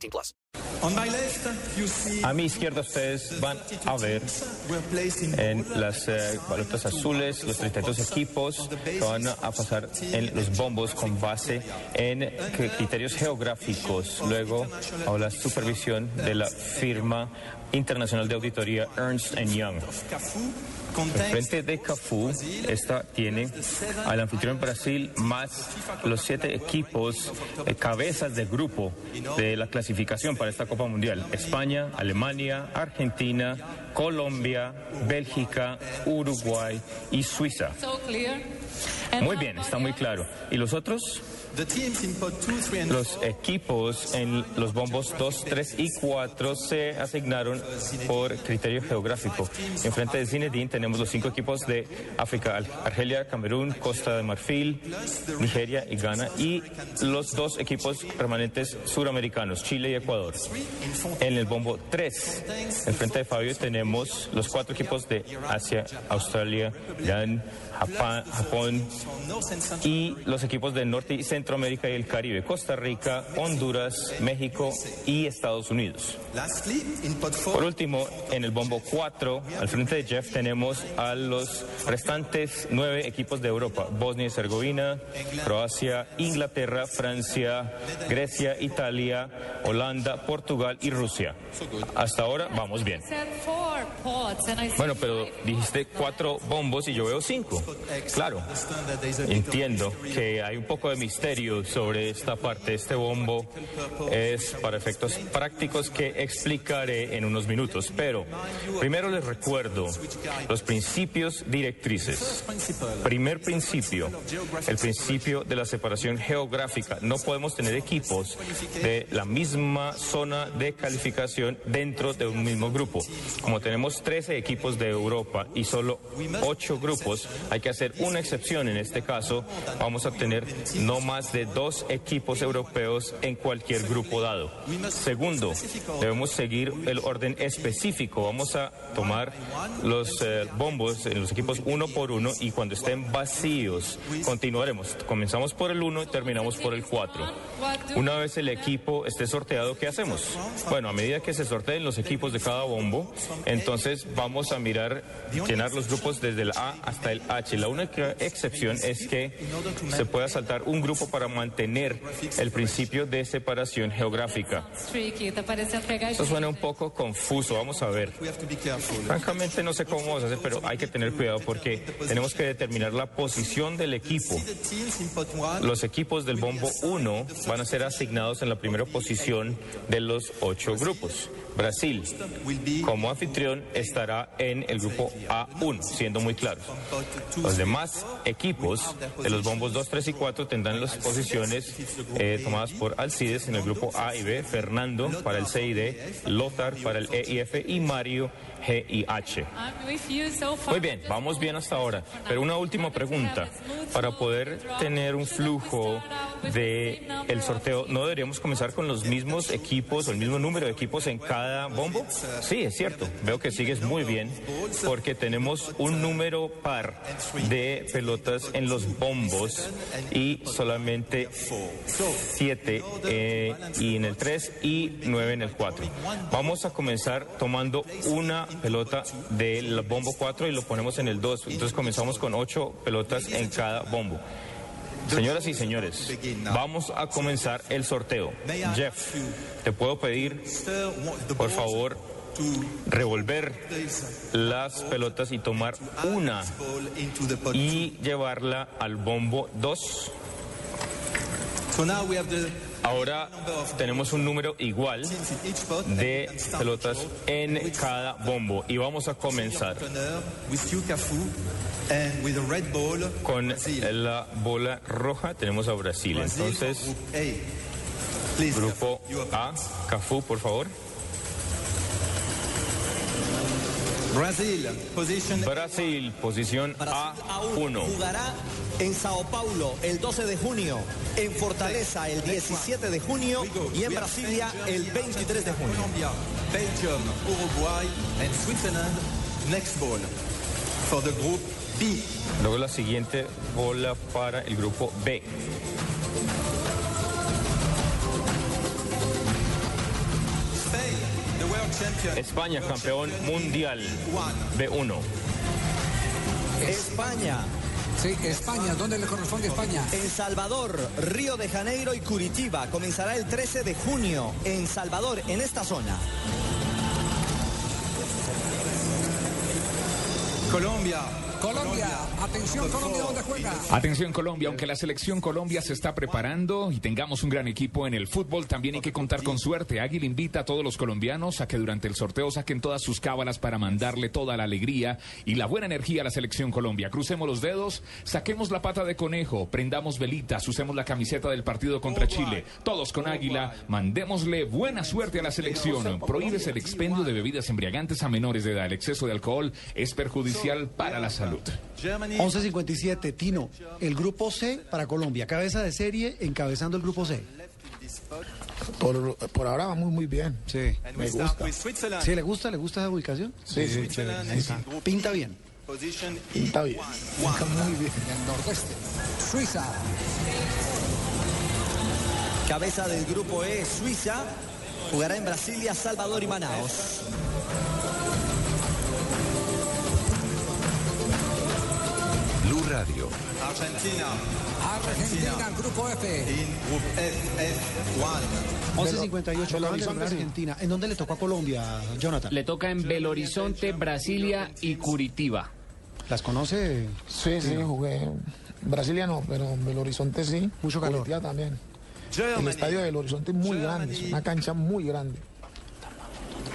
18 plus. On my left, you see A mi izquierda ustedes van a ver en las eh, balotas azules los 32 equipos que van a pasar en los bombos con base en cri- criterios geográficos. Luego, a la supervisión de la firma internacional de auditoría Ernst Young. Contains frente de Cafú, esta tiene al anfitrión Brasil más los siete equipos eh, cabezas de grupo de la clasificación para esta Copa Mundial. España, Alemania, Argentina, Colombia, Bélgica, Uruguay y Suiza. Muy bien, está muy claro. ¿Y los otros? The teams in pot 2, 3 and Los equipos en los bombos 2, 3 y 4 se asignaron por criterio geográfico. Enfrente de Zinedine tenemos los cinco equipos de África, Argelia, Camerún, Costa de Marfil, Nigeria y Ghana y los dos equipos permanentes suramericanos, Chile y Ecuador. En el bombo 3, enfrente de Fabio tenemos los cuatro equipos de Asia, Australia, Irán, Japón, y los equipos de Norte y Centroamérica y el Caribe, Costa Rica, Honduras, México y Estados Unidos. Lastly, in pot 4, Por último, en el bombo 4, al frente de Jeff, tenemos a los restantes nueve equipos de Europa, Bosnia y Herzegovina, Croacia, Inglaterra, Francia, Grecia, Italia, Holanda, Portugal y Rusia. Hasta ahora vamos bien. Bueno, pero dijiste cuatro bombos y yo veo cinco. Claro. Entiendo que hay un poco de misterio sobre esta parte. Este bombo es para efectos prácticos que explicaré en unos minutos. Pero primero les recuerdo los principios directrices. Primer principio, el principio de la separación geográfica. No podemos tener equipos de la misma zona de calificación dentro de un mismo grupo. Como tenemos 13 equipos de Europa y solo 8 grupos, hay que hacer una excepción. En este caso, vamos a tener no más de dos equipos europeos en cualquier grupo dado. Segundo, debemos seguir el orden específico. Vamos a tomar los eh, bombos en los equipos uno por uno y cuando estén vacíos continuaremos. Comenzamos por el 1 y terminamos por el 4. Una vez el equipo esté sorteado, ¿qué hacemos? Bueno, a medida que se sorteen los equipos de cada bombo, entonces vamos a mirar, llenar los grupos desde el A hasta el H. La única excepción es que se pueda saltar un grupo para mantener el principio de separación geográfica. Esto suena un poco confuso, vamos a ver. Francamente no sé cómo vamos a hacer, pero hay que tener cuidado porque tenemos que determinar la posición del equipo. The teams in pot 1 Los equipos del bombo 1 van a ser asignados en la primera posición de los ocho grupos. Brasil, como anfitrión, estará en el grupo A1, siendo muy claros. Los demás equipos de los bombos 2, 3 y 4 tendrán las posiciones eh, tomadas por Alcides en el grupo A y B, Fernando para el C y D, Lothar para el E y F y Mario G y H. Muy bien, vamos bien hasta ahora. Pero una última pregunta. Para poder tener un flujo de el sorteo, ¿no deberíamos comenzar con los mismos equipos o el mismo número de equipos en cada bombo? Sí, es cierto. Veo que sigues muy bien porque tenemos un número par de pelotas en los bombos y solamente siete eh, en el 3 y 9 en el 4. Vamos a comenzar tomando una pelota del bombo 4 y lo ponemos en el 2. Entonces comenzamos con 8 pelotas en cada bombo. Señoras y señores, vamos a comenzar el sorteo. Jeff, te puedo pedir, por favor, revolver las pelotas y tomar una y llevarla al bombo 2. Ahora tenemos un número igual de pelotas en cada bombo. Y vamos a comenzar con la bola roja. Tenemos a Brasil. Entonces Grupo A, Cafú, por favor. Brazil, position Brasil, posición Brasil aún A1. jugará en Sao Paulo el 12 de junio, en Fortaleza el 17 de junio y en Brasilia el 23 de junio. Colombia, Belgium, Uruguay, and Switzerland. Next ball for the group B. Luego la siguiente bola para el grupo B. España, campeón mundial. One. B1. España, Sí, España. ¿Dónde le corresponde España? en Salvador, Río de Janeiro y Curitiba. Comenzará el 13 de junio en Salvador, en esta zona. Colombia. Colombia. Atención, Colombia, ¿dónde juega? Atención Colombia, aunque la selección Colombia se está preparando y tengamos un gran equipo en el fútbol, también hay que contar con suerte. Águila invita a todos los colombianos a que durante el sorteo saquen todas sus cábalas para mandarle toda la alegría y la buena energía a la selección Colombia. Crucemos los dedos, saquemos la pata de conejo, prendamos velitas, usemos la camiseta del partido contra Chile. Todos con Águila, mandémosle buena suerte a la selección. Prohíbes el expendio de bebidas embriagantes a menores de edad. El exceso de alcohol es perjudicial para la salud. Germany. 11.57, Tino, el grupo C para Colombia, cabeza de serie encabezando el grupo C. Por, por ahora va muy, muy bien. Sí. Me gusta. Switzerland. ¿Sí le gusta? ¿Le gusta esa ubicación? Sí, Pinta bien. Está bien. Está muy bien. En el nordeste. Suiza. Cabeza del grupo E, Suiza. Jugará en Brasilia, Salvador y Manaos. Radio. Argentina Argentina, grupo F. in group F, F1. 11.58, acaban de Horizonte, nombrar sí. Argentina. ¿En dónde le tocó a Colombia, Jonathan? Le toca en Belo Horizonte, Brasilia y Curitiba. ¿Las conoce? Sí, sí, jugué. en Brasilia no, pero en Belo Horizonte sí. Mucho calor. Curitiba también. El estadio de Belo Horizonte es muy grande, es una cancha muy grande.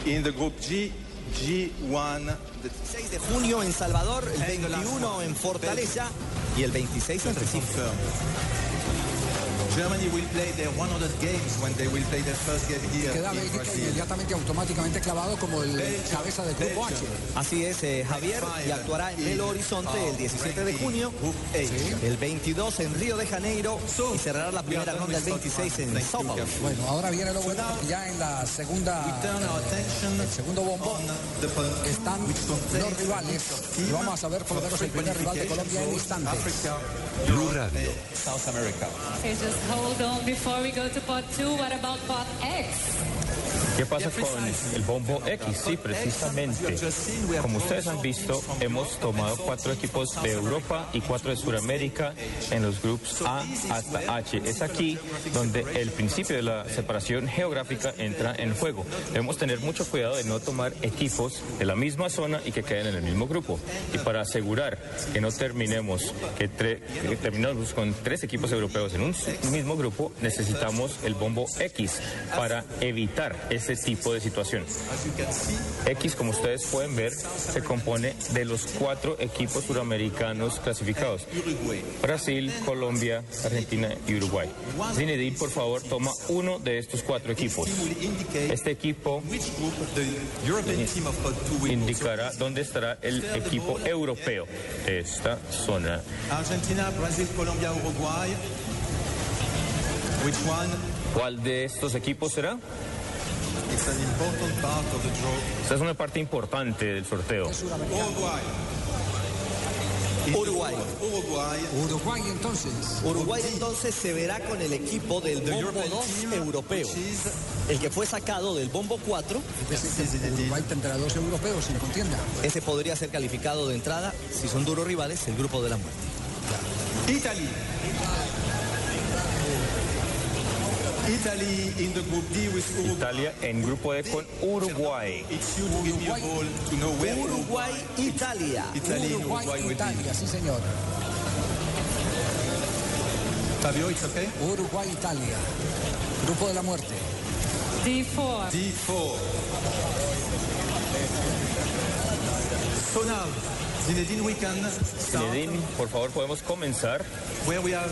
in the group G, G1. The 6 de junio en Salvador, el 21 en Fortaleza y el 26 en Recife. Germany will play their 100 games when they will play their first game here Queda Bélgica inmediatamente automáticamente clavado como el cabeza del grupo H. Así es, eh, Javier, y actuará en Belo Horizonte el 17 de junio, el 22 en Río de Janeiro y cerrará la primera ronda el 26 en Sao Paulo. Bueno, ahora viene lo bueno porque ya en la segunda, el segundo pol- están los rivales. Y vamos a ver por lo menos el primer rival de Colombia en instantes. Blue Radio. South America. Hold on before we go to part two. What about part X? ¿Qué pasa con el bombo X? Sí, precisamente. Como ustedes han visto, hemos tomado cuatro equipos de Europa y cuatro de Sudamérica en los grupos A hasta H. Es aquí donde el principio de la separación geográfica entra en juego. Debemos tener mucho cuidado de no tomar equipos de la misma zona y que queden en el mismo grupo. Y para asegurar que no terminemos, que, tre- que terminamos con tres equipos europeos en un mismo grupo, necesitamos el bombo X para evitar ese tipo de situación. X, como ustedes pueden ver, se compone de los cuatro equipos suramericanos clasificados. Brasil, Colombia, Argentina y Uruguay. Zinedine, por favor, toma uno de estos cuatro equipos. Este equipo which group the European team of pod 2 will go. indicará dónde estará el equipo europeo de esta zona. Argentina, Brazil, Colombia, Uruguay. ¿Cuál de estos equipos será? Esta es una parte importante del sorteo. Uruguay. Uruguay. Uruguay. Uruguay entonces. Uruguay entonces se verá con el equipo del Bombo 2 europeo, el que fue sacado del Bombo 4. Es decir, que Uruguay tendrá dos europeos sin contienda. Ese podría ser calificado de entrada, si son duros rivales, el grupo de la muerte. Italy. Italia en grupo D con Uruguay. Uruguay, Italia. Uruguay. Italia, sí señor. Fabio, it's okay? Uruguay, Italia. Grupo de la muerte. D4. D4. So now, Zinedine, we can start Zinedine, por favor, podemos comenzar. where we have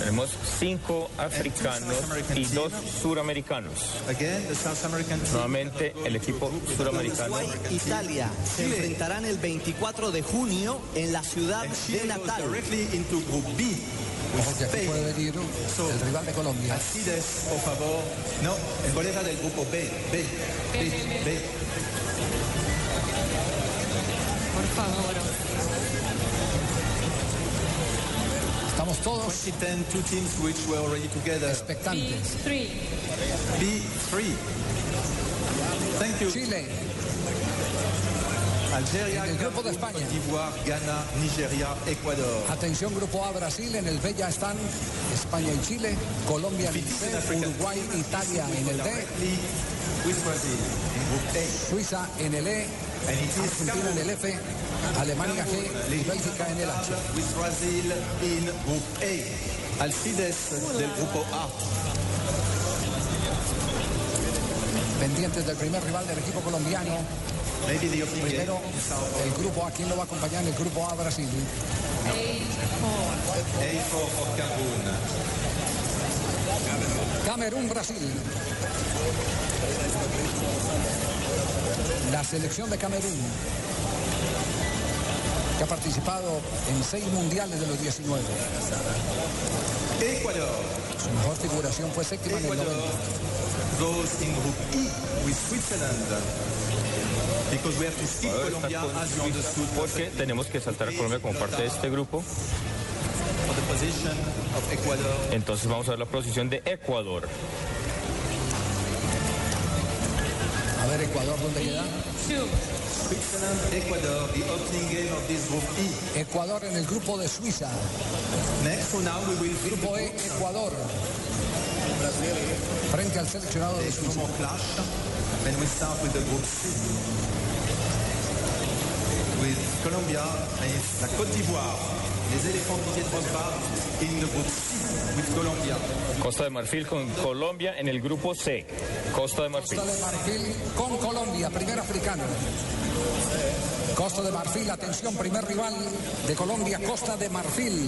Tenemos cinco africanos y dos suramericanos. Nuevamente el equipo suramericano. Uruguay, Italia se enfrentarán el 24 de junio en la ciudad de Natal. directly into Group B. with Ojo que aquí puede venir el rival de Colombia. Alcides, por favor. No, el bolera del grupo B. B. B. B. Por favor. Estamos todos 2010, two teams which were already together. expectantes. B3. B3. Thank you. Chile, Algeria, En el grupo de España. Ghana, Nigeria, Ecuador. atención Grupo A Brasil, en el B ya están España y Chile, Colombia en el C, Uruguay, Italia en el D. Suiza en el E, Argentina en el F, Alemania G y Bélgica en el H. Alcides del grupo A. Pendientes del primer rival del equipo colombiano. Primero, el grupo A, ¿quién lo va a acompañar en el grupo A Brasil? A4 for Cameroon. Camerún, Brasil. La selección de Camerún, que ha participado en seis mundiales de los 19. Ecuador. Su mejor figuración fue séptima en el Ecuador 90. goes in Group E with Switzerland. Because we have to skip Ecuador está Colombia con as you understood porque tenemos que saltar a Colombia como parte de este grupo. for the position of Ecuador. Entonces vamos a ver la posición de Ecuador. A ver, Ecuador, ¿dónde queda? Ecuador, the opening game of this Group E. Ecuador en el grupo de Suiza. Next, so now we will Grupo E. Ecuador. Frente al seleccionado de Suiza. clash. And we start with the Group C. With Colombia and la Côte d'Ivoire. Les éléphants Didier Drogba in the Group C with Colombia. Costa de Marfil con Colombia en el grupo C. Costa de Marfil. Costa de Marfil con Colombia, primer africano. Costa de Marfil, atención, primer rival de Colombia, Costa de Marfil.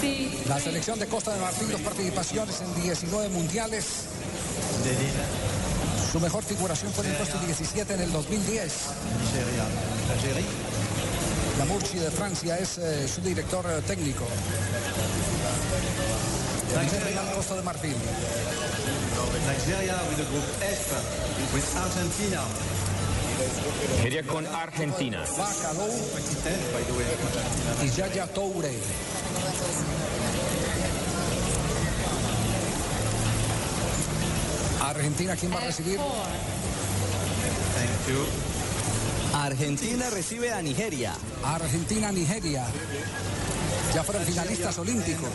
C. La selección de Costa de Marfil, dos participaciones en 19 mundiales. Su mejor figuración fue en el puesto 17 en el 2010. Nigeria, l'Algérie. La Murci de Francia es eh, su director eh, técnico. Primer rival Costa de Marfil. Nigeria with the Group F with Argentina. Nigeria con Argentina. Bacalou 2010, by the way, Argentina. y Yaya Toure. Argentina, ¿quién va a recibir? Four. Thank you. Argentina recibe a Nigeria. Argentina, Nigeria. Ya fueron finalistas olímpicos.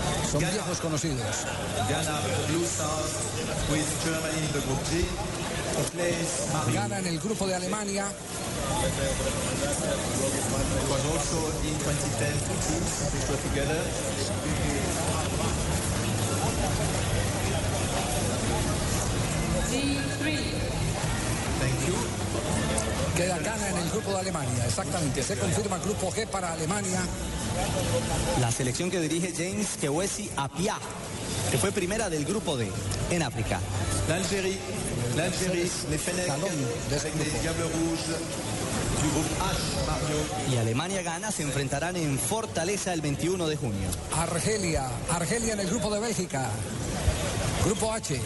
Ghana. Son viejos conocidos. Ghana, Blue Stars with Germany in the Group G. Gana en el grupo de Alemania. was also in 2010 two teams which were together. D3. Thank you. Queda Gana en el grupo de Alemania. Exactamente. Se confirma el grupo G para Alemania. La selección que dirige James Kewesi Apia, que fue primera del grupo D en África. Les du groupe H, Mario. Y Alemania Gana se enfrentarán en Fortaleza el 21 de junio. Argelia. Argelia en el grupo de Bélgica. Grupo H.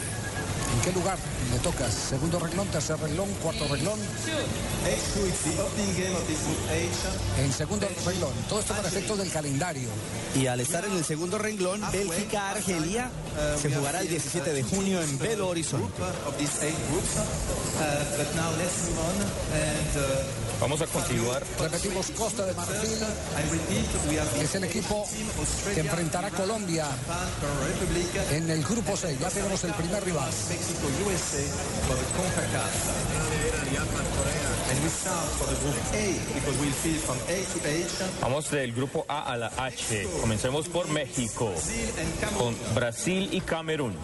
¿En qué lugar le tocas? Segundo renglón, tercer renglón, cuarto renglón. H2, it's the opening game of this group H. En segundo renglón. Todo esto para efectos del calendario. Y al estar en el segundo renglón, Bélgica-Argelia se jugará el 17 de junio en Belo Horizonte. Vamos a continuar. Repetimos, Costa de Marfil es el equipo que enfrentará a Colombia en el grupo C. Ya tenemos el primer rival. Vamos del grupo A a la H. Comencemos por México. Con Brasil y Camerún.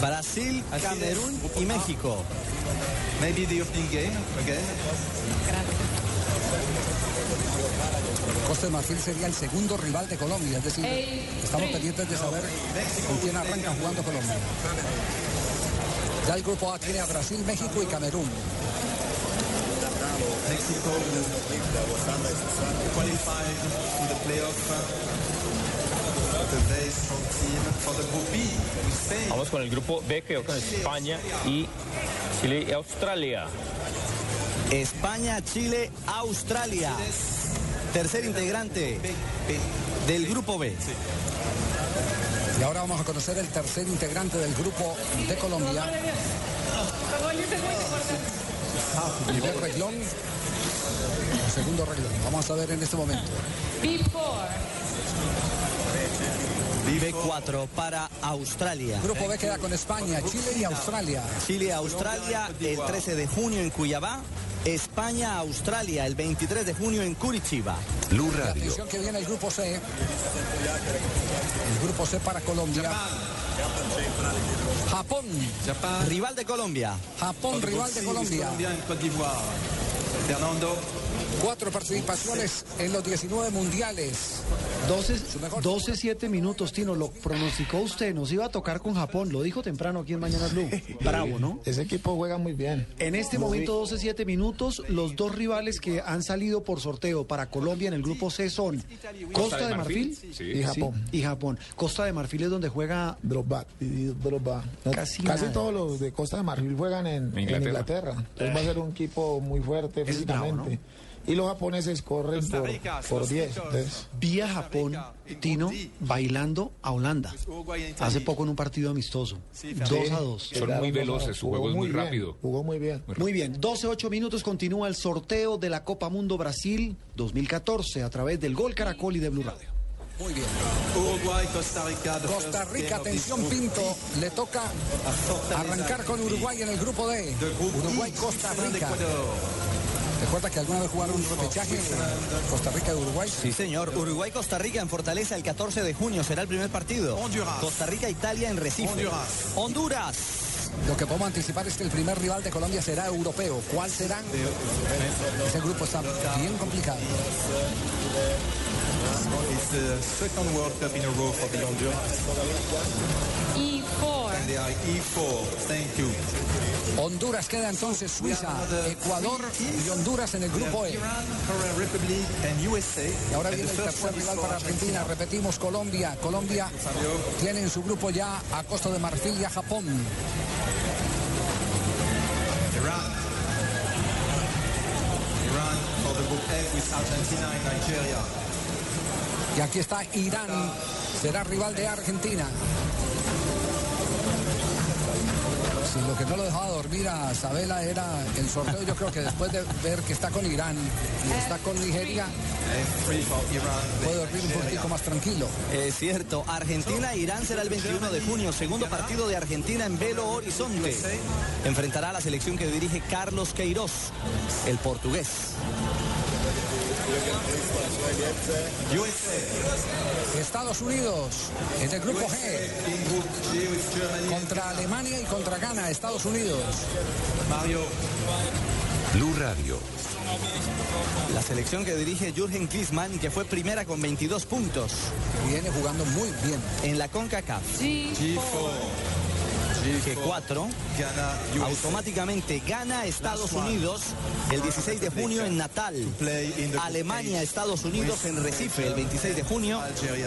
Brasil, Camerún y México. Maybe the opening game again. Costa de Marfil sería el segundo rival de Colombia, es decir, estamos pendientes de saber con quién arranca jugando Colombia. Ya el grupo A tiene a Brasil, México y Camerún. Qualified to the playoff. Vamos con el grupo B que con España y Chile y Australia. España, Chile, Australia. Tercer integrante del grupo B. Y ahora vamos a conocer el tercer integrante del grupo de Colombia. Primer reglón, segundo reglón. Vamos a ver en este momento. B4 para Australia. Grupo B queda con España, Chile y Australia. Chile, Australia, el 13 de junio en Cuyabá. España, Australia, el 23 de junio en Curitiba. Blue La Radio. atención que viene el grupo C. El grupo C para Colombia. Japón. Rival de Colombia. Japón, rival de Colombia. Fernando. Cuatro participaciones en los 19 mundiales. 12, Su mejor 12, 7 minutos, Tino, lo pronosticó usted, nos iba a tocar con Japón, lo dijo temprano aquí en Mañana Blue. Bravo, ¿no? Ese equipo juega muy bien. En este momento, 12, 7 minutos, los dos rivales que han salido por sorteo para Colombia en el grupo C son Costa de Marfil Sí. Y Japón. y Japón. Costa de Marfil es donde juega Drogba, Casi Casi, todos los de Costa de Marfil juegan en en Inglaterra. Entonces va a ser un equipo muy fuerte Es bravo, físicamente. Y los japoneses corren por, Rica, por los 10. Ticos. Entonces, vía Japón, Tino, bailando a Holanda. Italia. Hace poco en un partido amistoso. Sí, 2 a 2. Son muy veloces, a- su jugó juego es muy bien, rápido. Jugó muy bien. Muy bien, 12-8 minutos continúa el sorteo de la Copa Mundo Brasil 2014 a través del Gol Caracol y de Blue Radio. Muy bien. Uruguay, Costa Rica. Costa Rica, atención. Pinto, le toca A arrancar con Uruguay en el grupo D. Uruguay, Costa Rica. Recuerda que alguna vez jugaron un repechaje Costa Rica y Uruguay. Sí, señor. Uruguay-Costa Rica en Fortaleza el 14 de junio será el primer partido. Honduras. Costa Rica-Italia en Recife. Honduras. Honduras. Lo que podemos anticipar es que el primer rival de Colombia será europeo. ¿Cuál será? Ese grupo está bien complicado. It's the second World Cup in a row for the Honduras. E4. And they are E4. Thank you. Honduras queda entonces Suiza, Ecuador y Honduras en el grupo E. Y ahora viene el tercer rival para Argentina. Repetimos, Colombia. Colombia tiene en su grupo ya a Costa de Marfil y a Japón. Iran. Iran for the group F with Argentina and Nigeria. Y aquí está Irán, será rival de Argentina. Si lo que no lo dejaba dormir a Sabela era el sorteo, yo creo que después de ver que está con Irán y está con Nigeria, F3 for Iran. puede dormir un poquitico más tranquilo. Es cierto, Argentina-Irán será el 21 de junio, segundo partido de Argentina en Belo Horizonte. Enfrentará a la selección que dirige Carlos Queiroz, el portugués. USA. Estados Unidos en el grupo G In group G with Germany. contra Alemania y contra Ghana, Estados Unidos. Mario. Blue Radio. La selección que dirige Jürgen Klinsmann, que fue primera con 22 puntos Viene jugando muy bien. en la CONCACAF. G4. G4 Ghana, USA. automáticamente gana Estados Unidos el 16 de junio en Natal. Alemania, H Estados Unidos en Recife el 26 de junio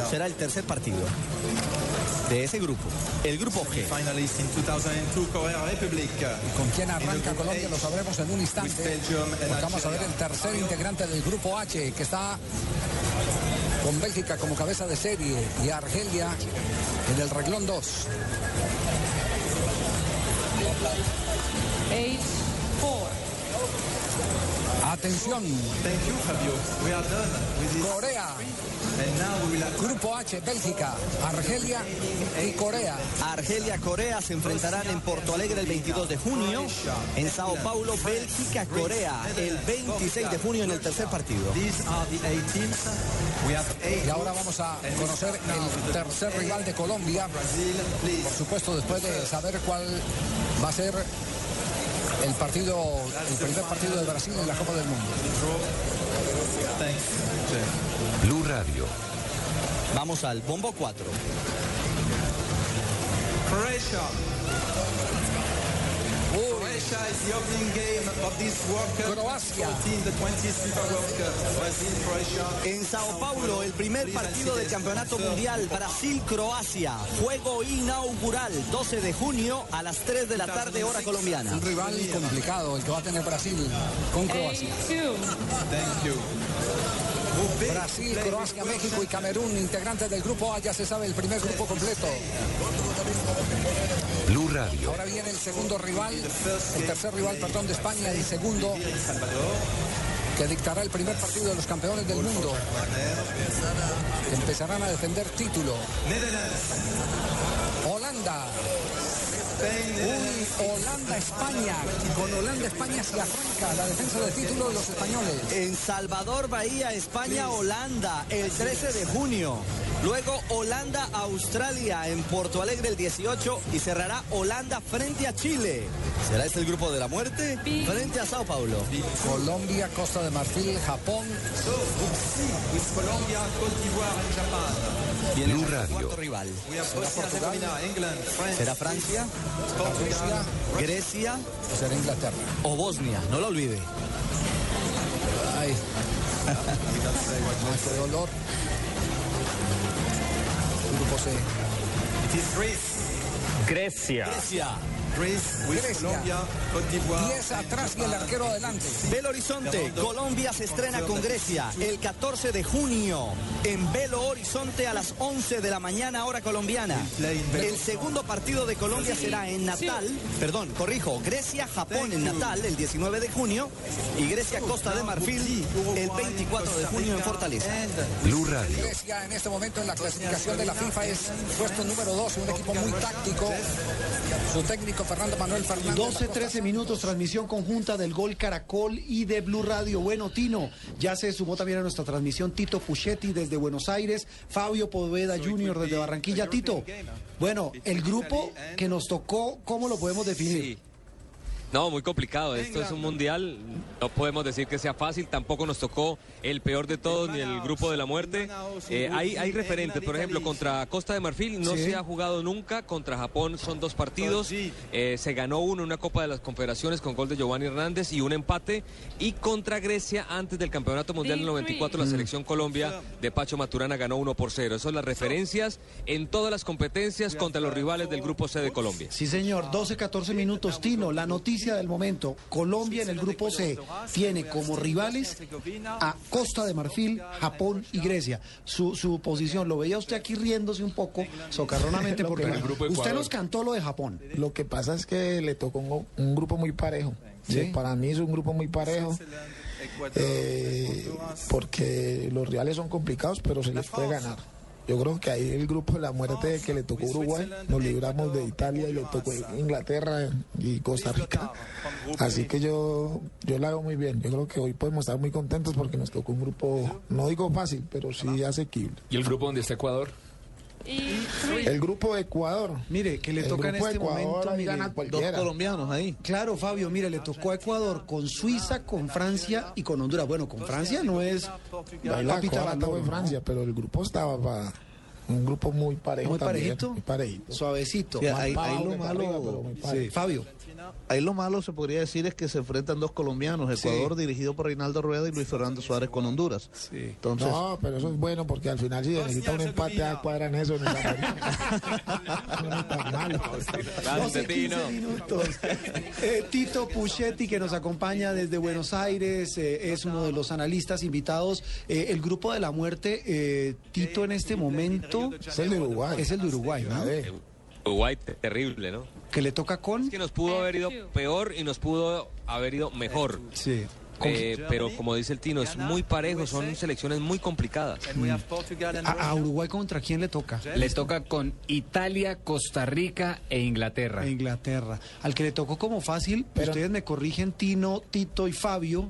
será el tercer partido de ese grupo. El grupo G. Finalist in 2002, Korea Republic. ¿Con quién arranca Colombia? Lo sabremos en un instante. Porque vamos a ver el tercer integrante del grupo H, que está con Bélgica como cabeza de serie y Argelia en el reglón 2. H4. Atención, Thank you, Fabio. We are done with this. Corea, And now we will have grupo H, Bélgica, Argelia y Corea. Argelia, Corea se enfrentarán en Porto Alegre el 22 de junio. En Sao Paulo, Bélgica, Corea el 26 de junio en el tercer partido. Eight eight Y ahora vamos a conocer el tercer rival de Colombia. Por supuesto, después de saber cuál va a ser el partido, el primer partido de Brasil en la Copa del Mundo. Blue Radio. Vamos al bombo 4. Croatia. En Sao Paulo, el primer partido del Campeonato Mundial Brasil-Croacia. Juego inaugural, 12 de junio a las 3 de la tarde, hora colombiana. Un rival complicado el que va a tener Brasil con Croacia. Thank you. Brasil, Croacia, México y Camerún, integrantes del grupo A, ya se sabe el primer grupo completo. Blue Radio. Ahora viene el segundo rival, el tercer rival, perdón, de España, el segundo que dictará el primer partido de los campeones del mundo. Empezarán a defender título. Holanda. Uy, Holanda-España. Con Holanda-España se arranca la defensa del título de los españoles. En Salvador, Bahía, España, Holanda, el 13 de junio. Luego Holanda, Australia en Porto Alegre el 18 y cerrará Holanda frente a Chile. ¿Será este el grupo de la muerte? Frente a Sao Paulo. Colombia, Costa de Marfil, Japón. Viene Blue el Radio. cuarto rival. ¿Será Francia, Grecia o será Inglaterra. o Bosnia? No lo olvide. Ay. Qué dolor. Grupo C. It is Greece. Grecia. Grecia. Greece with Grecia. Colombia, Cote d'Ivoire. 10 atrás y el arquero adelante. Belo Horizonte, Colombia se estrena con Grecia el 14 de junio en Belo Horizonte a las 11 de la mañana hora colombiana. El segundo partido de Colombia será en Natal, perdón, corrijo, Grecia-Japón en Natal el 19 de junio y Grecia-Costa de Marfil el 24 de junio en Fortaleza. Blue Radio. Grecia en este momento en la clasificación de la FIFA es puesto número 2, un equipo muy táctico. Su técnico Fernando Manuel Fernández. 12, 13 minutos, transmisión conjunta del Gol Caracol y de Blue Radio. Bueno, Tino, ya se sumó también a nuestra transmisión Tito Puchetti desde Buenos Aires, Fabio Poveda Jr. desde Barranquilla. Tito, bueno, el grupo que nos tocó, ¿cómo lo podemos definir? No, muy complicado. Esto es un mundial. No podemos decir que sea fácil. Tampoco nos tocó el peor de todos ni el grupo de la muerte. Eh, hay, hay referentes. Por ejemplo, contra Costa de Marfil no Sí. se ha jugado nunca. Contra Japón son dos partidos. Eh, se ganó uno en una Copa de las Confederaciones con gol de Giovanni Hernández y un empate. Y contra Grecia, antes del Campeonato Mundial del 94, la selección Colombia de Pacho Maturana ganó 1 por 0. Esas son las referencias en todas las competencias contra los rivales del grupo C de Colombia. Sí, señor, 12, 14 minutos. Tino, la noticia del momento. Colombia en el grupo C tiene como rivales a Costa de Marfil, Japón y Grecia. Su, su posición, lo veía usted aquí riéndose un poco, socarronamente, porque que- el grupo usted nos cantó lo de Japón. Lo que pasa es que le tocó un, un grupo muy parejo. Sí. Para mí es un grupo muy parejo. eh, porque los reales son complicados, pero se les puede ganar. Yo creo que ahí el grupo de la muerte que le tocó Uruguay, nos libramos de Italia y le tocó Inglaterra y Costa Rica. Así que yo, yo la hago muy bien. Yo creo que hoy podemos estar muy contentos porque nos tocó un grupo, no digo fácil, pero sí asequible. ¿Y el grupo donde está Ecuador? El grupo de Ecuador. Mire, que le El toca en grupo de este Ecuador, momento. ahí mire, cualquiera. colombianos ahí. Claro, Fabio, mire, le tocó a Ecuador con Suiza, con Francia y con Honduras. Bueno, con Francia no es la fue ¿no? Francia, pero el grupo estaba para un grupo muy parejo Muy también, parejito. muy parejito. Suavecito. Sí, ahí- lo malo- arriba, pero muy Sí. Fabio. Ahí lo malo se podría decir es que se enfrentan dos colombianos, Ecuador dirigido por Reinaldo Rueda y Luis Fernando Suárez con Honduras. Entonces, No, pero eso es bueno porque al final si se necesita un empate a cuadran eso. en el América. No es tan malo. 12, 15 minutos. Eh, Tito Puchetti, que nos acompaña desde Buenos Aires, eh, es uno de los analistas invitados. Eh, el grupo de la muerte, eh, Tito en este momento Es el de Uruguay. es el de Uruguay, ¿no? Uruguay, te- terrible, ¿no? Que le toca con... Es que nos pudo haber ido peor y nos pudo haber ido mejor. Sí. Eh, pero como dice el Tino, es muy parejo, son selecciones muy complicadas. A, a Uruguay contra quién le toca? Le toca con Italia, Costa Rica e Inglaterra. A Inglaterra. Al que le tocó como fácil, Pero- ustedes me corrigen, Tino, Tito y Fabio,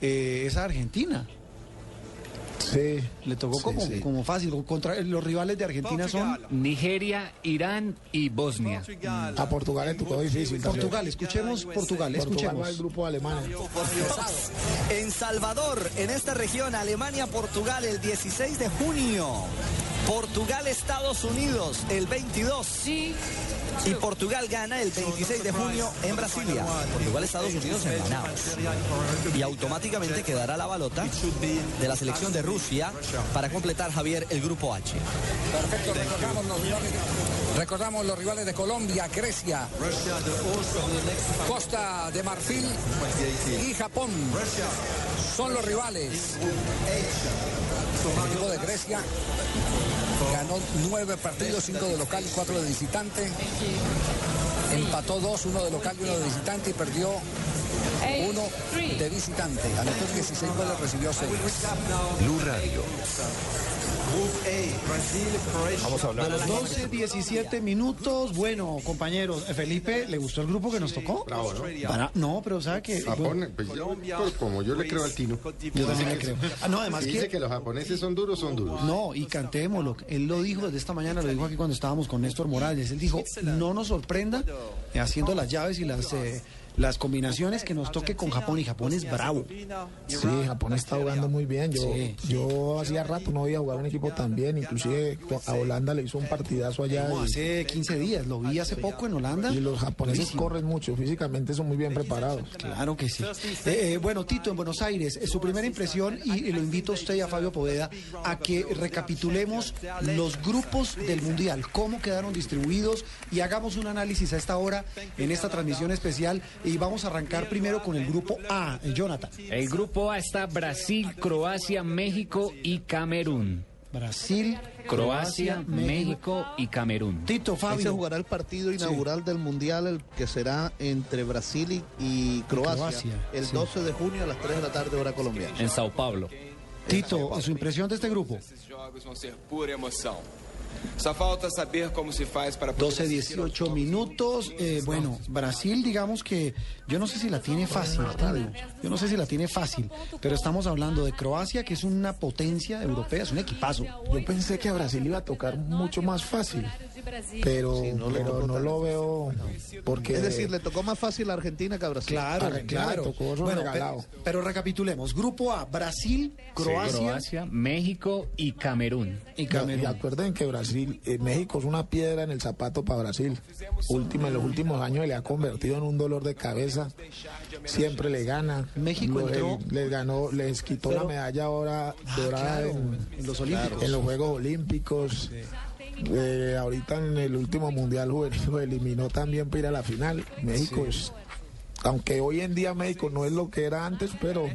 eh, es a Argentina. Sí. Le tocó Sí, como, sí. como fácil. Contra, los rivales de Argentina son Nigeria, Irán y Bosnia. A Portugal le tocó difícil. también. Portugal. Escuchemos Portugal. Portugal Escuchemos. al grupo de Alemania. En Salvador, en esta región, Alemania-Portugal, el 16 de junio. Portugal-Estados Unidos, el 22. Y Portugal gana el 26 de junio en Brasilia. Portugal-Estados Unidos en Manaus. Y automáticamente quedará la balota de la selección de Rusia para completar, Javier, el grupo H. Perfecto, recordamos los rivales de, recordamos los rivales de Colombia, Grecia, Costa de Marfil y Japón. Son los rivales. El equipo de Grecia ganó nueve partidos, cinco de local y cuatro de visitante. Empató dos, uno de local y uno de visitante y perdió uno de visitante. Anotó 16 goles, recibió seis. Blue Radio. Vamos a A los 12, 17 minutos. Bueno, compañeros, eh, Felipe, ¿le gustó el grupo que nos tocó? Bravo, ¿no? Para- no, pero ¿sabe que Japón, pues yo, pues, como yo le creo al Tino. Yo también le creo. Ah, no, además Si que- dice que los japoneses son duros, son duros. No, y cantémoslo. Él lo dijo desde esta mañana, lo dijo aquí cuando estábamos con Néstor Morales. Él dijo, no nos sorprenda eh, haciendo las llaves y las, eh, las combinaciones que nos toque con Japón. Y Japón es bravo. Sí, Japón está jugando muy bien. Yo, yo hacía rato no había jugado un equipo tan bien. Inclusive a Holanda le hizo un partidazo allá. No, hace 15 días, lo vi hace poco en Holanda. Y los japoneses Buenísimo. corren mucho, físicamente son muy bien preparados. Claro que sí. Eh, eh, bueno, Tito, en Buenos Aires, eh, su primera impresión, y, y lo invito a usted y a Fabio Poveda a que recapitulemos los grupos del Mundial, cómo quedaron distribuidos y hagamos un análisis a esta hora en esta transmisión especial. Y vamos a arrancar primero con el grupo A, eh, Jonathan. El grupo A está Brasil, Croacia, México y Camerún. Brasil, Croacia, México y Camerún. Tito, Ahí se jugará el partido inaugural del Mundial, el que será entre Brasil y, y Croacia, Croacia, el sí. 12 de junio a las 3 de la tarde, hora colombiana. En Sao Paulo. Tito, su impresión de este grupo. Só falta saber como se faz para poder 12, 18 minutos. Eh, bueno, Brasil, digamos que yo no sé si la tiene fácil, Tino. Yo no sé si la tiene fácil, pero estamos hablando de Croacia, que es una potencia europea, es un equipazo. Yo pensé que a Brasil iba a tocar mucho más fácil, pero, no pero lo veo porque Es decir, le tocó más fácil a Argentina que a Brasil. Claro, Argentina claro. tocó Bueno, pero, pero recapitulemos. Grupo A, Brasil, Croacia. Croacia, México y Camerún. Y Y Camerún. acuerden que Brasil, eh, México es una piedra en el zapato para Brasil. Última, en los últimos años le ha convertido en un dolor de cabeza. Siempre le gana. México Lo- entró- él- les ganó, les quitó Pero- la medalla ahora dorada claro, en, en los Olímpicos. en los Juegos Olímpicos. Eh, ahorita en el último mundial juvenil lo eliminó también para ir a la final. México es, aunque hoy en día México no es lo que era antes, pero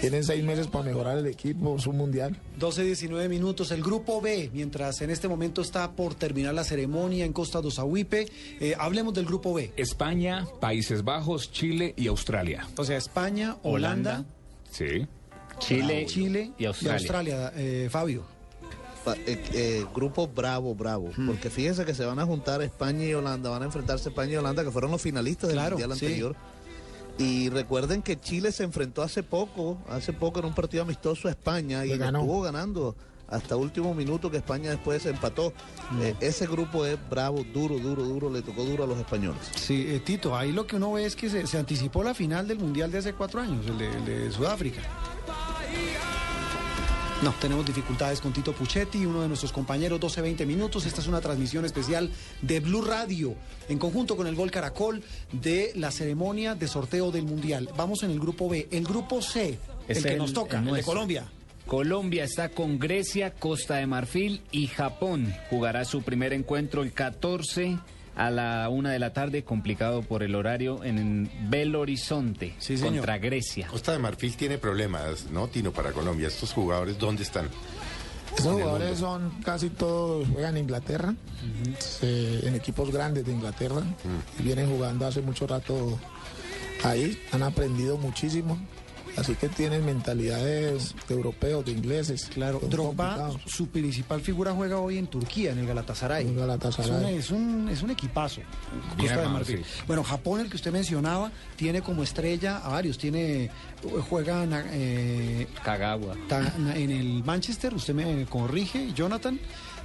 tienen seis meses para mejorar el equipo, es un mundial. 12, 19 minutos. El grupo B, mientras en este momento está por terminar la ceremonia en Costa do Sauípe. Eh, hablemos del grupo B. España, Países Bajos, Chile y Australia. O sea, España, Holanda, Sí. Chile, Chile y Australia. eh, Fabio. Eh, eh, grupo bravo, bravo. Hmm. Porque fíjense que se van a juntar España y Holanda, van a enfrentarse España y Holanda, que fueron los finalistas del Mundial sí. anterior. Y recuerden que Chile se enfrentó hace poco, hace poco en un partido amistoso a España y ganó. estuvo ganando hasta último minuto que España después empató. Hmm. Eh, ese grupo es bravo, duro, duro, duro, le tocó duro a los españoles. Sí, eh, Tito, ahí lo que uno ve es que se, se anticipó la final del Mundial de hace cuatro años, el de, el de Sudáfrica. No, tenemos dificultades con Tito Puchetti, uno de nuestros compañeros, 12-20 minutos. Esta es una transmisión especial de Blue Radio, en conjunto con el Gol Caracol, de la ceremonia de sorteo del Mundial. Vamos en el grupo B. El grupo C, el Es que nos toca, el de. Colombia. Colombia está con Grecia, Costa de Marfil y Japón. Jugará su primer encuentro el 14 a la una de la tarde, complicado por el horario, en Belo Horizonte contra Grecia. Costa de Marfil tiene problemas, ¿no, Tino, para Colombia? ¿Estos jugadores dónde están? El jugadores son casi todos juegan en Inglaterra, eh, en equipos grandes de Inglaterra, y vienen jugando hace mucho rato ahí, han aprendido muchísimo Así que tienen mentalidades de europeos, de ingleses. Claro, Drogba, su principal figura juega hoy en Turquía, en el Galatasaray. En Galatasaray. Es, un, es, un, es un equipazo. Bien Costa de armado, Marfil. sí. Bueno, Japón, el que usted mencionaba, tiene como estrella a varios. Tiene, juega eh, Kagawa. ta- en el Manchester, usted me corrige, Jonathan.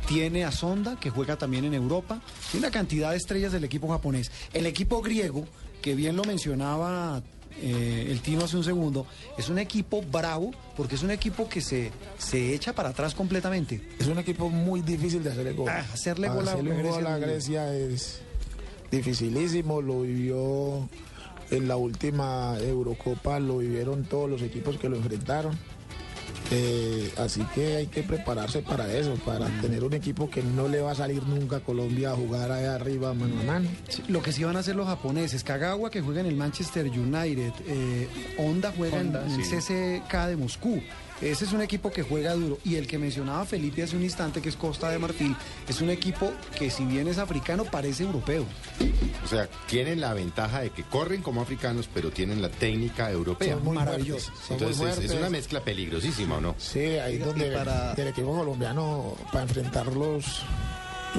Tiene a Sonda, que juega también en Europa. Tiene una cantidad de estrellas del equipo japonés. El equipo griego, que bien lo mencionaba eh, el Tino hace un segundo, es un equipo bravo porque es un equipo que se, se echa para atrás completamente. Es un equipo muy difícil de hacerle gol. Ah, hacerle gol a Grecia Grecia es dificilísimo. Lo vivió en la última Eurocopa, lo vivieron todos los equipos que lo enfrentaron. Eh, así que hay que prepararse para eso, para tener un equipo que no le va a salir nunca a Colombia a jugar ahí arriba mano a mano. Sí, Lo que sí van a hacer los japoneses, Kagawa que juega en el Manchester United, eh, Honda juega en- Honda, en, sí. el CSK de Moscú. Ese es un equipo que juega duro. Y el que mencionaba Felipe hace un instante, que es Costa de Marfil, es un equipo que si bien es africano, parece europeo. O sea, tienen la ventaja de que corren como africanos, pero tienen la técnica europea. Son muy Maravilloso. fuertes, son muy Entonces es, una mezcla peligrosísima, ¿o no? Sí, ahí donde para- el equipo colombiano para enfrentar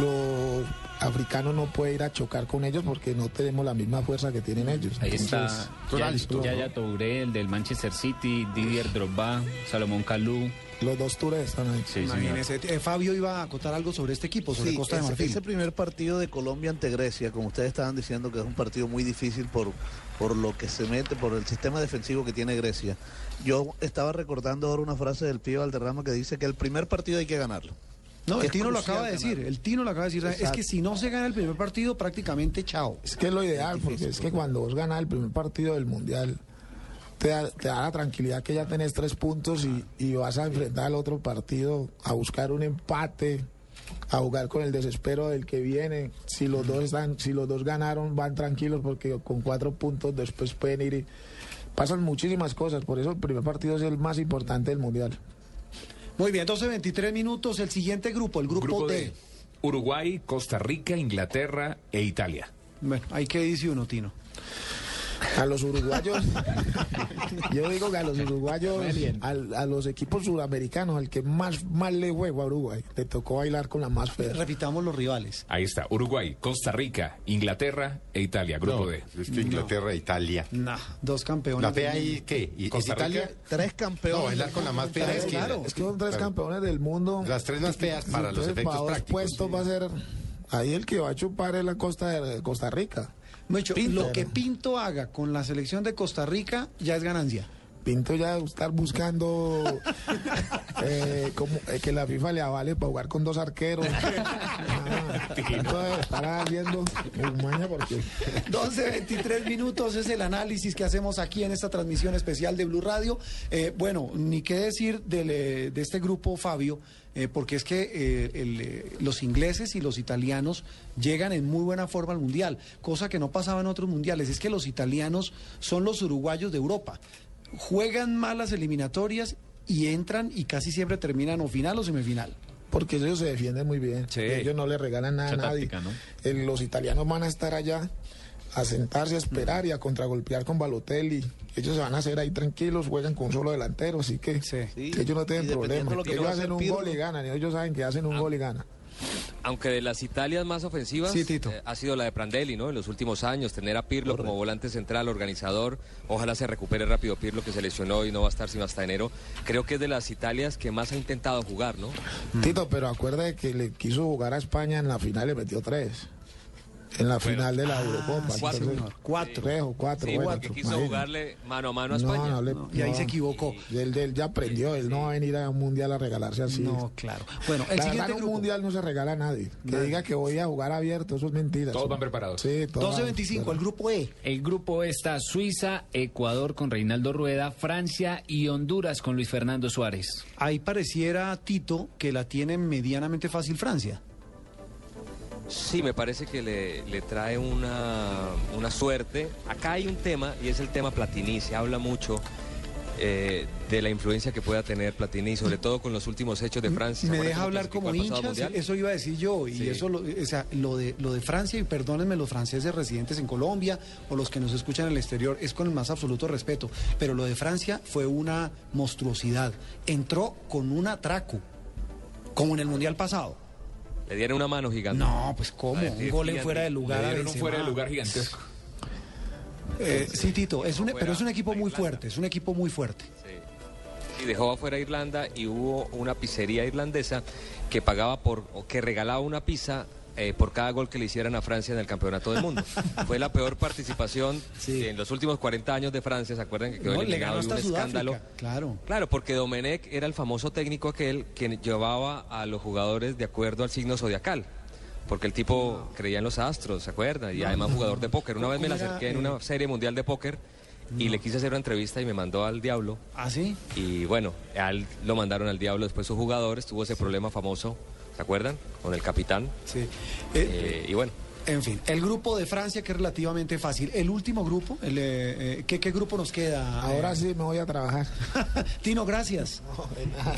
los, africanos no puede ir a chocar con ellos porque no tenemos la misma fuerza que tienen ellos. Ahí Entonces, está Yaya- Touré, el del Manchester City, Didier Drogba, Salomón Kalou. Los dos tours están ahí. Sí. Imagínese, eh, Fabio iba a acotar algo sobre este equipo, sobre Sí, Costa de ese, Marfil. ese primer partido de Colombia ante Grecia, como ustedes estaban diciendo, que es un partido muy difícil por, por lo que se mete, por el sistema defensivo que tiene Grecia. Yo estaba recordando ahora una frase del Pío Valderrama que dice que el primer partido hay que ganarlo. No, el Tino lo acaba de decir. El Tino lo acaba de decir. Es que si no se gana el primer partido, prácticamente chao. Es que es lo ideal, porque es que cuando vos ganas el primer partido del Mundial, te da, te da la tranquilidad que ya tenés tres puntos y, y vas a enfrentar al otro partido a buscar un empate, a jugar con el desespero del que viene. Si los dos están, si los dos ganaron, van tranquilos porque con cuatro puntos después pueden ir y pasan muchísimas cosas. Por eso el primer partido es el más importante del Mundial. Muy bien, 12, 23 minutos. El siguiente grupo, el grupo, Grupo D. D. Uruguay, Costa Rica, Inglaterra e Italia. Bueno, ahí que dice uno, Tino. A los uruguayos, yo digo que a los uruguayos, al- a los equipos suramericanos, al que más mal le juego a Uruguay, le tocó bailar con la más fea. Repitamos los rivales. Ahí está, Uruguay, Costa Rica, Inglaterra e Italia, grupo No, D. es que Inglaterra e Italia. Nah, dos campeones. ¿La fea ahí qué? ¿Y, ¿Es Costa Rica. Italia? Tres campeones. No, bailar con la más fea Claro, es que... claro, es que son tres Claro. campeones del mundo. Las tres más feas para los efectos para prácticos. puestos va a ser ahí el que va a chupar es la costa de Costa Rica. Lo que Pinto haga con la selección de Costa Rica ya es ganancia. Pinto ya estar buscando eh, como, eh, que la FIFA le avale para jugar con dos arqueros. Ah, Pinto debe estar haciendo maña porque 12, 23 minutos es el análisis que hacemos aquí en esta transmisión especial de Blue Radio. Eh, bueno, ni qué decir del, eh, de este grupo, Fabio, eh, porque es que eh, el, eh, los ingleses y los italianos llegan en muy buena forma al Mundial, cosa que no pasaba en otros mundiales. Es que los italianos son los uruguayos de Europa. Juegan mal las eliminatorias y entran y casi siempre terminan o final o semifinal. porque ellos se defienden muy bien. Sí. Ellos no le regalan nada a nadie. táctica, ¿no? Eh, los italianos van a estar allá a sentarse, a esperar y a contragolpear con Balotelli. Ellos se van a hacer ahí tranquilos, juegan con un solo delantero, así que Sí, ellos no tienen problema. Ellos hacen un Pirlo. gol y ganan, ellos saben que hacen un gol y ganan. Aunque de las Italias más ofensivas Sí, eh, ha sido la de Prandelli, ¿no? En los últimos años, tener a Pirlo como volante central, organizador. Ojalá se recupere rápido Pirlo, que se lesionó y no va a estar sino hasta enero. Creo que es de las Italias que más ha intentado jugar, ¿no? Tito, pero acuerde que le quiso jugar a España en la final y metió tres. En la final de la Eurocopa. sí, entonces, señor. Cuatro. Tres o cuatro. Sí, bueno, porque quiso imagínate. jugarle mano a mano a No, España. no le- Y ahí no. se equivocó. Él, él ya aprendió, él no va a venir a un mundial a regalarse así. No, claro. Bueno, el La siguiente verdad, un mundial no se regala a nadie. Que diga que voy a jugar abierto, eso es mentira. Todos Eso- van preparados. Sí, todos. 12-25, el grupo E. El grupo E está Suiza, Ecuador con Reinaldo Rueda, Francia y Honduras con Luis Fernando Suárez. Ahí pareciera, Tito, que la tiene medianamente fácil Francia. Sí, me parece que le, le trae una, una suerte. Acá hay un tema y es el tema Platini. Se habla mucho eh, de la influencia que pueda tener Platini sobre todo con los últimos hechos de Francia. Me ¿Se deja hablar como hincha, eso iba a decir yo, y Sí. eso, lo, o sea, lo de, lo de Francia, y perdónenme los franceses residentes en Colombia o los que nos escuchan en el exterior, es con el más absoluto respeto, pero lo de Francia fue una monstruosidad. Entró con un atraco, como en el Mundial pasado. Le dieron una mano gigante. No, pues cómo, un gol en fuera de lugar. Le dieron un fuera de lugar gigantesco. Eh, sí, Tito, es un, pero es un equipo muy fuerte, es un equipo muy fuerte. Y dejó afuera a Irlanda y hubo una pizzería irlandesa que pagaba por, o que regalaba una pizza eh, por cada gol que le hicieran a Francia en el Campeonato del Mundo. Fue la peor participación en los últimos 40 años de Francia, ¿se acuerdan que quedó No, eliminado de un escándalo? Claro. Claro, porque Domenech era el famoso técnico aquel que llevaba a los jugadores de acuerdo al signo zodiacal. Porque el tipo creía en los astros, ¿se acuerdan? Y además jugador de póker. Una vez me la ¿Cómo era, acerqué en una serie mundial de póker y le quise hacer una entrevista y me mandó al diablo. ¿Ah, sí? Y bueno, a él lo mandaron al diablo después sus jugadores, tuvo ese problema famoso, ¿se acuerdan? Con el capitán. Sí. Eh, y bueno, En fin, el grupo de Francia que es relativamente fácil. El último grupo, el, eh, eh, ¿qué, qué grupo nos queda? Ahora Eh, sí me voy a trabajar. Tino, gracias.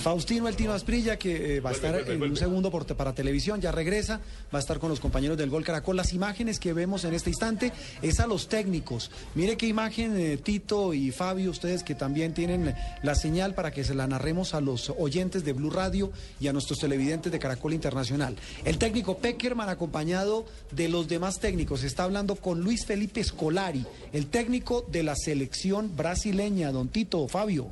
Faustino El Tino Asprilla, que eh, va a estar en un segundo por- para televisión, ya regresa, va a estar con los compañeros del Gol Caracol. Las imágenes que vemos en este instante es a los técnicos. Mire qué imagen, eh, Tito y Fabio, ustedes que también tienen la señal para que se la narremos a los oyentes de Blue Radio y a nuestros televidentes de Caracol Internacional. El técnico Peckerman, acompañado de los demás técnicos, está hablando con Luis Felipe Scolari, el técnico de la selección brasileña. Don Tito, Fabio.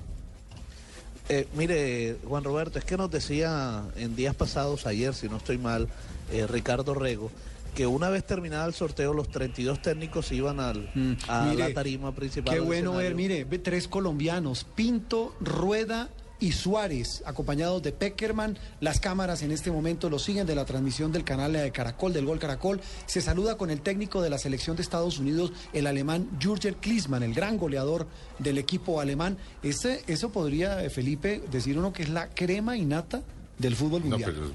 Eh, mire, Juan Roberto, es que nos decía en días pasados, ayer, si no estoy mal, eh, Ricardo Rego, que una vez terminado el sorteo, los 32 técnicos iban al, a Mire, la tarima principal. Qué bueno ver, mire, tres colombianos, Pinto, Rueda y Suárez, acompañados de Peckerman. Las cámaras en este momento lo siguen de la transmisión del canal de Caracol, del Gol Caracol. Se saluda con el técnico de la selección de Estados Unidos, el alemán Jürgen Klinsmann, el gran goleador del equipo alemán. Ese, eso podría, eh, Felipe, decir uno que es la crema innata del fútbol No, mundial. pero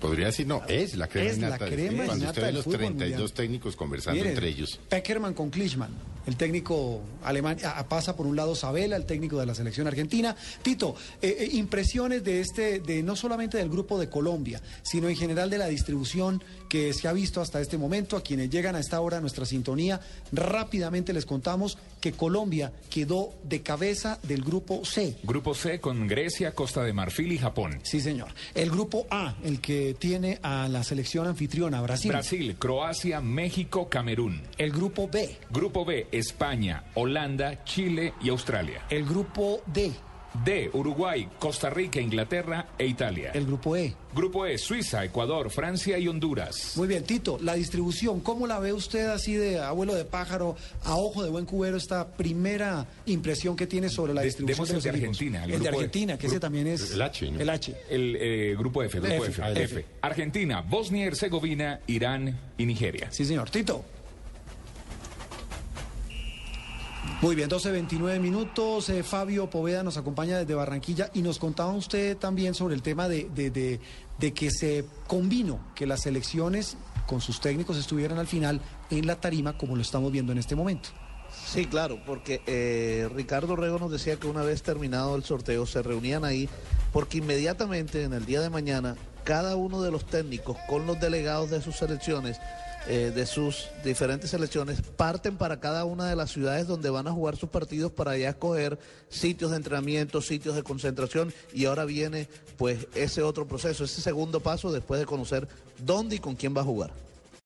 podría decir, no, es la crema Es la innata. crema Cuando innata usted ve del los fútbol 32 mundial. técnicos conversando entre ellos. Peckerman con Klinsmann, el técnico alemán, a- pasa por un lado Sabela, el técnico de la selección argentina. Tito, eh, eh, impresiones de este, de no solamente del grupo de Colombia, sino en general de la distribución que se ha visto hasta este momento. A quienes llegan a esta hora a nuestra sintonía, rápidamente les contamos que Colombia quedó de cabeza del grupo C. Grupo C con Grecia, Costa de Marfil y Japón. Sí, señor. El grupo A, el que tiene a la selección anfitriona, Brasil. Brasil, Croacia, México, Camerún. El grupo B. Grupo B, España, Holanda, Chile y Australia. El grupo D. D, Uruguay, Costa Rica, Inglaterra e Italia. El grupo E. Grupo E, Suiza, Ecuador, Francia y Honduras. Muy bien, Tito, la distribución, ¿cómo la ve usted así de abuelo de pájaro, a ojo de buen cubero, esta primera impresión que tiene sobre la De- distribución demos de los de? Argentina. El de grupo Argentina, que ese grupo- también es El H, ¿no? el H. El eh, grupo F, grupo F, F, el F. F. Argentina, Bosnia y Herzegovina, Irán y Nigeria. Sí, señor. Tito. Muy bien, 12, 29 minutos. Eh, Fabio Poveda nos acompaña desde Barranquilla y nos contaba usted también sobre el tema de, de- de- que se convino que las elecciones con sus técnicos estuvieran al final en la tarima como lo estamos viendo en este momento. Sí, claro, porque eh, Ricardo Rego nos decía que una vez terminado el sorteo se reunían ahí, porque inmediatamente en el día de mañana cada uno de los técnicos con los delegados de sus selecciones, eh, de sus diferentes selecciones, parten para cada una de las ciudades donde van a jugar sus partidos para ya escoger sitios de entrenamiento, sitios de concentración y ahora viene pues ese otro proceso, ese segundo paso después de conocer dónde y con quién va a jugar.